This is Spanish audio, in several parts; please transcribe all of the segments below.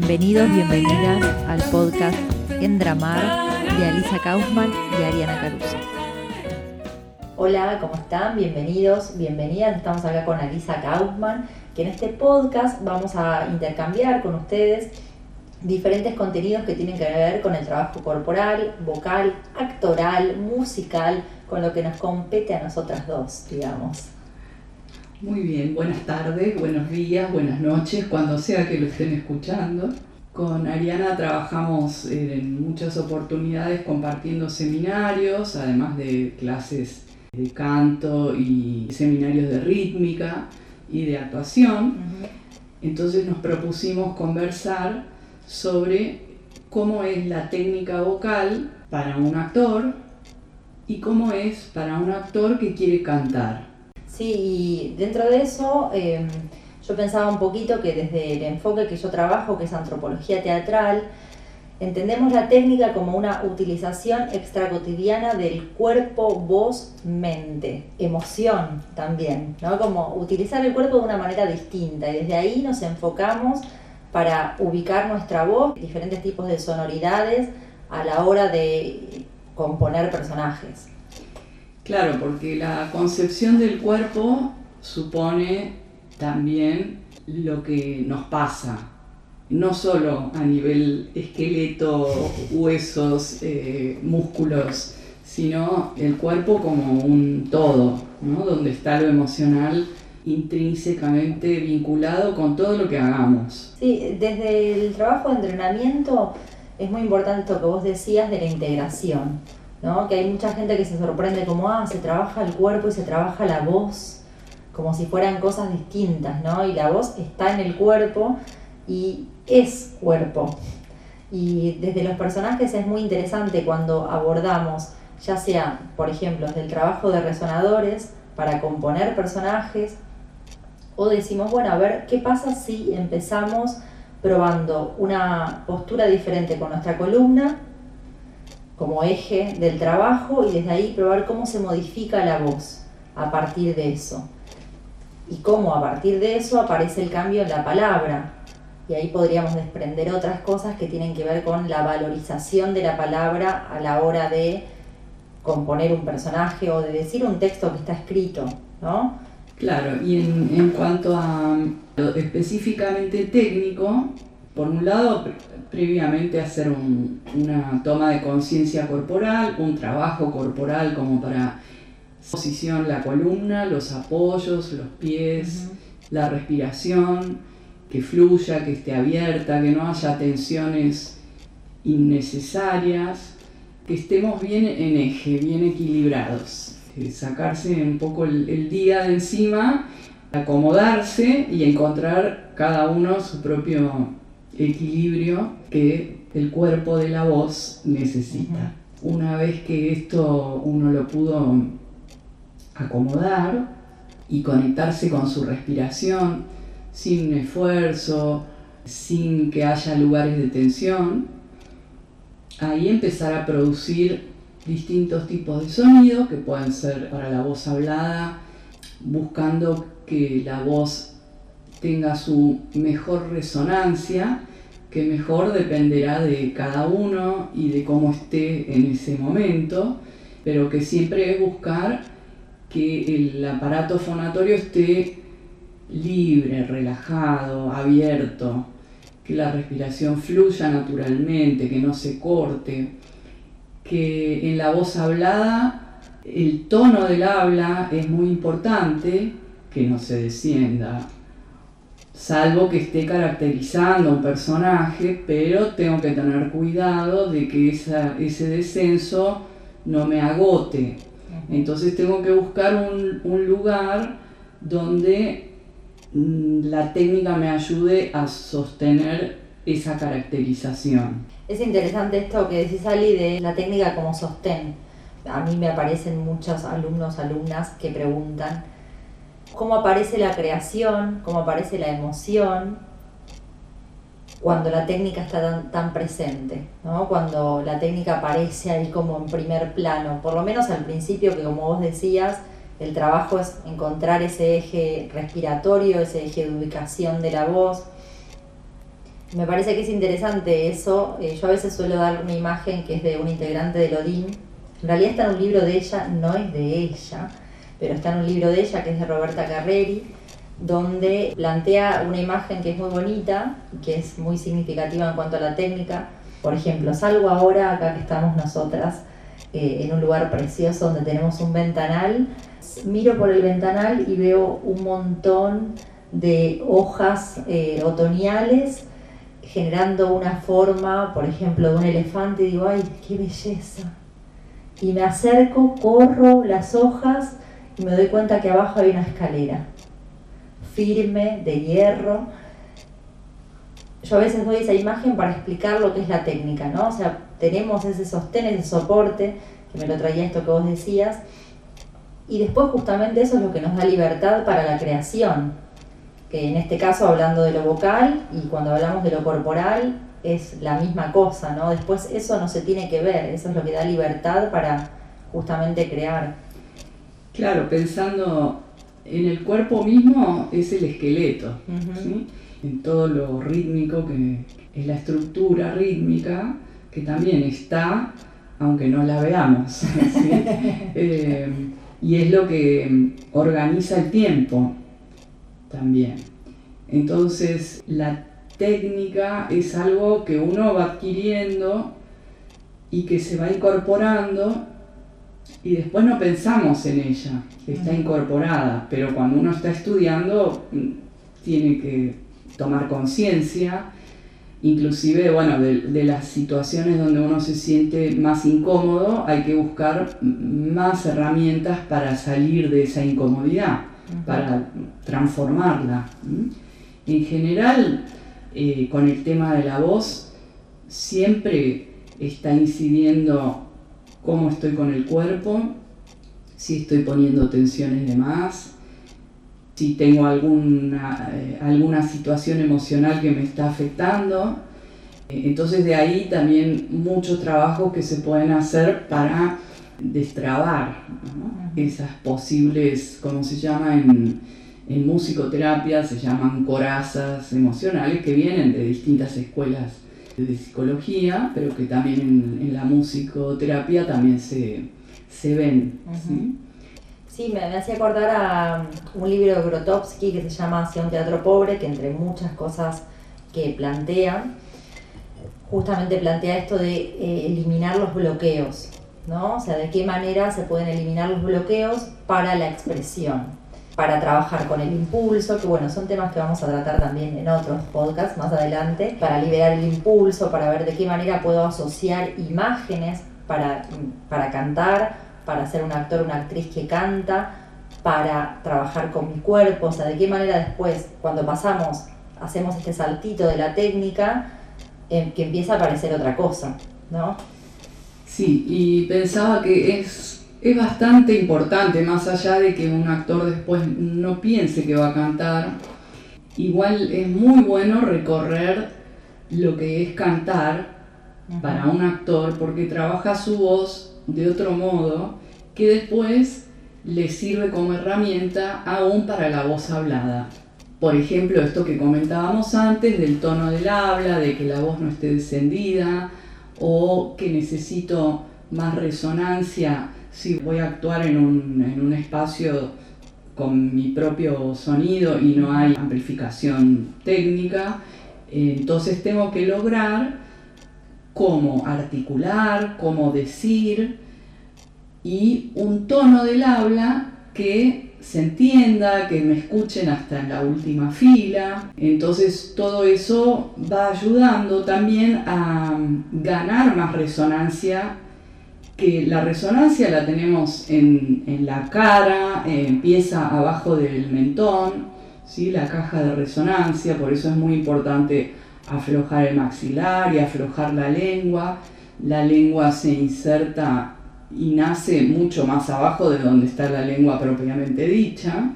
Bienvenidos, bienvenidas al podcast Endramar de Alisa Kaufman y Ariana Caruso. Hola, ¿cómo están? Bienvenidos, bienvenidas. Estamos acá con Alisa Kaufman, que en este podcast vamos a intercambiar con ustedes diferentes contenidos que tienen que ver con el trabajo corporal, vocal, actoral, musical, con lo que nos compete a nosotras dos, digamos. Muy bien, buenas tardes, buenos días, buenas noches, cuando sea que lo estén escuchando. Con Ariana trabajamos en muchas oportunidades compartiendo seminarios, además de clases de canto y seminarios de rítmica y de actuación. Entonces nos propusimos conversar sobre cómo es la técnica vocal para un actor y cómo es para un actor que quiere cantar. Sí, y dentro de eso em, yo pensaba un poquito que desde el enfoque que yo trabajo, que es antropología teatral, entendemos la técnica como una utilización extracotidiana del cuerpo, voz, mente, emoción también, ¿no? Como utilizar el cuerpo de una manera distinta y desde ahí nos enfocamos para ubicar nuestra voz, diferentes tipos de sonoridades a la hora de componer personajes. Claro, porque la concepción del cuerpo supone también lo que nos pasa, no solo a nivel esqueleto, huesos, eh, músculos, sino el cuerpo como un todo, ¿no? donde está lo emocional intrínsecamente vinculado con todo lo que hagamos. Sí, desde el trabajo de entrenamiento es muy importante lo que vos decías de la integración. ¿No? Que hay mucha gente que se sorprende como, ah, se trabaja el cuerpo y se trabaja la voz, como si fueran cosas distintas, ¿no? Y la voz está en el cuerpo y es cuerpo. Y desde los personajes es muy interesante cuando abordamos, ya sea, por ejemplo, desde el trabajo de resonadores para componer personajes, o decimos, bueno, a ver, ¿qué pasa si empezamos probando una postura diferente con nuestra columna como eje del trabajo y desde ahí probar cómo se modifica la voz a partir de eso. Y cómo a partir de eso aparece el cambio en la palabra. Y ahí podríamos desprender otras cosas que tienen que ver con la valorización de la palabra a la hora de componer un personaje o de decir un texto que está escrito, ¿no? Claro, y en, en cuanto a lo específicamente técnico, por un lado, previamente hacer una toma de conciencia corporal, un trabajo corporal como para posición la columna, los apoyos, los pies, la respiración, que fluya, que esté abierta, que no haya tensiones innecesarias, que estemos bien en eje, bien equilibrados, sacarse un poco el día de encima, acomodarse y encontrar cada uno su propio equilibrio que el cuerpo de la voz necesita. Una vez que esto uno lo pudo acomodar y conectarse con su respiración sin esfuerzo, sin que haya lugares de tensión, ahí empezar a producir distintos tipos de sonidos que pueden ser para la voz hablada, buscando que la voz tenga su mejor resonancia que mejor dependerá de cada uno y de cómo esté en ese momento, pero que siempre es buscar que el aparato fonatorio esté libre, relajado, abierto, que la respiración fluya naturalmente, que no se corte, que en la voz hablada el tono del habla es muy importante, que no se descienda salvo que esté caracterizando a un personaje, pero tengo que tener cuidado de que ese descenso no me agote. Entonces tengo que buscar un, lugar donde mm, la técnica me ayude a sostener esa caracterización. Es interesante esto que decís, Ali, de la técnica como sostén. A mí me aparecen muchos alumnos, alumnas que preguntan, cómo aparece la creación, cómo aparece la emoción cuando la técnica está tan, presente, ¿no? cuando la técnica aparece ahí como en primer plano, por lo menos al principio que como vos decías, el trabajo es encontrar ese eje respiratorio, ese eje de ubicación de la voz. Me parece que es interesante eso. Eh, yo a veces suelo dar una imagen que es de un integrante de Odín. En realidad está en un libro de ella, no es de ella, pero está en un libro de ella que es de Roberta Carreri, donde plantea una imagen que es muy bonita, que es muy significativa en cuanto a la técnica. Por ejemplo, salgo ahora acá que estamos nosotras eh, en un lugar precioso donde tenemos un ventanal, miro por el ventanal y veo un montón de hojas eh, otoñales generando una forma, por ejemplo, de un elefante, y digo, ay, qué belleza. Y me acerco, corro las hojas y me doy cuenta que abajo hay una escalera firme, de hierro. Yo a veces doy esa imagen para explicar lo que es la técnica, ¿no? O sea, tenemos ese sostén, ese soporte, que me lo traía esto que vos decías, y después justamente eso es lo que nos da libertad para la creación que en este caso hablando de lo vocal y cuando hablamos de lo corporal es la misma cosa, ¿no? Después eso no se tiene que ver, eso es lo que da libertad para justamente crear. Claro, pensando en el cuerpo mismo es el esqueleto, en todo lo rítmico que es la estructura rítmica que también está, aunque no la veamos, eh, y es lo que organiza el tiempo también. Entonces, la técnica es algo que uno va adquiriendo y que se va incorporando y después no pensamos en ella, está incorporada, pero cuando uno está estudiando mm, tiene que tomar conciencia, inclusive bueno, de, las situaciones donde uno se siente más incómodo, hay que buscar más herramientas para salir de esa incomodidad para transformarla. En general, eh, con el tema de la voz, siempre está incidiendo cómo estoy con el cuerpo, si estoy poniendo tensiones de más, si tengo alguna, eh, alguna situación emocional que me está afectando. Eh, entonces de ahí también muchos trabajos que se pueden hacer para destrabar esas posibles, como se llama en, musicoterapia, se llaman corazas emocionales que vienen de distintas escuelas de psicología, pero que también en, la musicoterapia también se, ven. ¿sí? me, hacía acordar a un libro de Grotowski que se llama Hacia un teatro pobre, que entre muchas cosas que plantea, justamente plantea esto de eh, eliminar los bloqueos. ¿no? O sea, de qué manera se pueden eliminar los bloqueos para la expresión, para trabajar con el impulso, que bueno, son temas que vamos a tratar también en otros podcasts más adelante, para liberar el impulso, para ver de qué manera puedo asociar imágenes para, para cantar, para ser un actor, una actriz que canta, para trabajar con mi cuerpo, o sea, de qué manera después, cuando pasamos, hacemos este saltito de la técnica, eh, que empieza a aparecer otra cosa, ¿no? Sí, y pensaba que es, es bastante importante, más allá de que un actor después no piense que va a cantar, igual es muy bueno recorrer lo que es cantar para un actor porque trabaja su voz de otro modo que después le sirve como herramienta aún para la voz hablada. Por ejemplo, esto que comentábamos antes del tono del habla, de que la voz no esté descendida, o que necesito más resonancia si voy a actuar en un, espacio con mi propio sonido y no hay amplificación técnica, entonces tengo que lograr cómo articular, cómo decir y un tono del habla que se entienda, que me escuchen hasta en la última fila. Entonces todo eso va ayudando también a ganar más resonancia, que la resonancia la tenemos en, la cara, empieza abajo del mentón, ¿sí? la caja de resonancia, por eso es muy importante aflojar el maxilar y aflojar la lengua. La lengua se inserta y nace mucho más abajo de donde está la lengua propiamente dicha.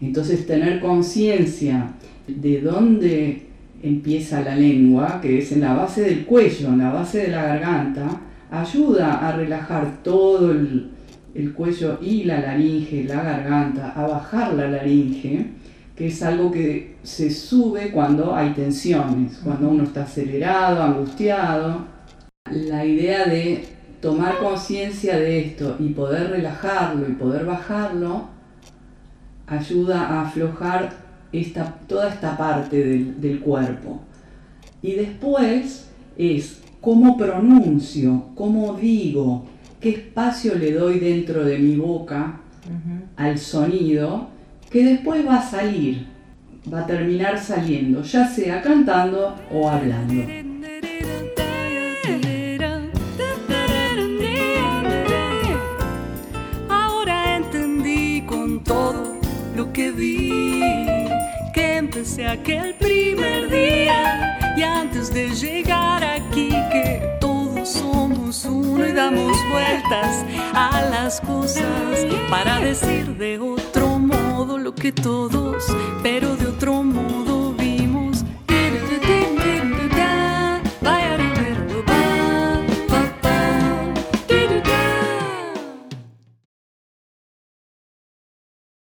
Entonces tener conciencia de dónde empieza la lengua, que es en la base del cuello, en la base de la garganta, ayuda a relajar todo el, cuello y la laringe, la garganta, a bajar la laringe, que es algo que se sube cuando hay tensiones, cuando uno está acelerado, angustiado. La idea de tomar conciencia de esto y poder relajarlo y poder bajarlo ayuda a aflojar esta, toda esta parte del, cuerpo. Y después es cómo pronuncio, cómo digo, qué espacio le doy dentro de mi boca al sonido, que después va a salir, va a terminar saliendo, ya sea cantando o hablando. Ahora entendí con todo lo que vi, que empecé aquel primer día y antes de llegar aquí que todos somos uno y damos vueltas a las cosas para decir de otro modo lo que todos, pero